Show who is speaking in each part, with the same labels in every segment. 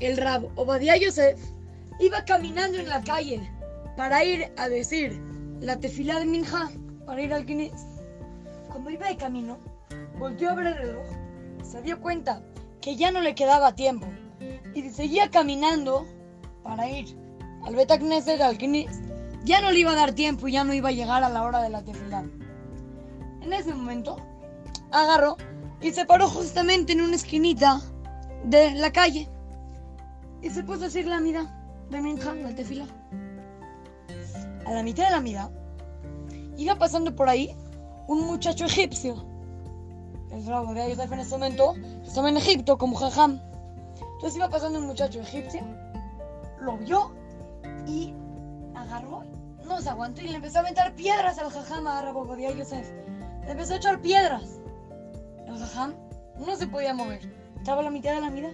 Speaker 1: el Rab Obadiah Yosef iba caminando en la calle para ir a decir la tefilá de Minja, para ir al Kines. Cuando iba de camino, volteó a ver el reloj, se dio cuenta que ya no le quedaba tiempo y seguía caminando para ir al Betacneset, al Kines. Ya no le iba a dar tiempo y ya no iba a llegar a la hora de la tefilá. En ese momento, agarró y se paró justamente en una esquinita de la calle y se puso a decir la mira de Minja, la tefila. A la mitad de la mira iba pasando por ahí un muchacho egipcio. El bravo de Yosef en ese momento estaba en Egipto como jajam. Entonces iba pasando un muchacho egipcio, lo vio y agarró, no se aguantó y le empezó a aventar piedras al jajam a Rabo Yosef. Le empezó a echar piedras. El jajam no se podía mover. Estaba a la mitad de la mira.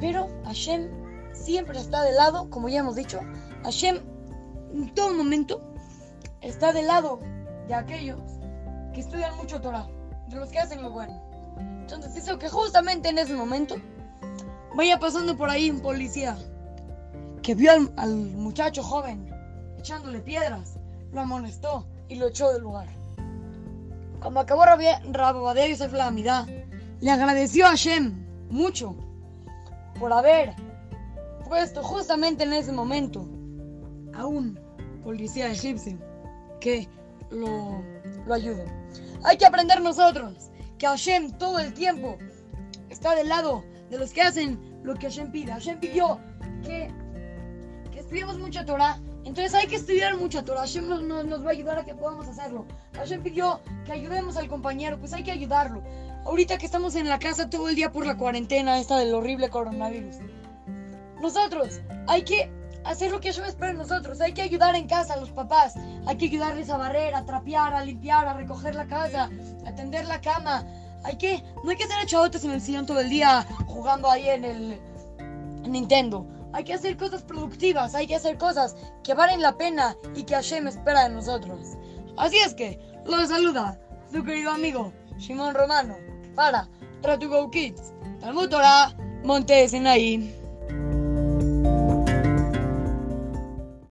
Speaker 1: Pero Hashem siempre está de lado, como ya hemos dicho. Hashem en todo momento está del lado de aquellos que estudian mucho Torah, de los que hacen lo bueno. Entonces hizo que justamente en ese momento vaya pasando por ahí un policía que vio al, muchacho joven echándole piedras, lo amonestó y lo echó del lugar. Cuando acabó Rababadea Yosef la Amidad, le agradeció a Hashem mucho por haber puesto justamente en ese momento a un policía egipcio que lo, lo ayude. Hay que aprender nosotros que Hashem todo el tiempo está del lado de los que hacen lo que Hashem pide. Hashem pidió que, que estudiemos mucha Torah. Entonces hay que estudiar mucha Torah. Hashem nos, va a ayudar a que podamos hacerlo. Hashem pidió que ayudemos al compañero. Pues hay que ayudarlo. Ahorita que estamos en la casa todo el día por la cuarentena esta del horrible coronavirus. Nosotros hay que hacer lo que Hashem espera de nosotros. Hay que ayudar en casa a los papás. Hay que ayudarles a barrer, a trapear, a limpiar, a recoger la casa, a tender la cama. Hay que, no hay que hacer echadotes en el sillón todo el día jugando ahí en el Nintendo. Hay que hacer cosas productivas, hay que hacer cosas que valen la pena y que Hashem espera de nosotros. Así es que, los saluda su querido amigo Shimon Romano para Try to Go Kids, Talmud Torah, Monte Sinaí.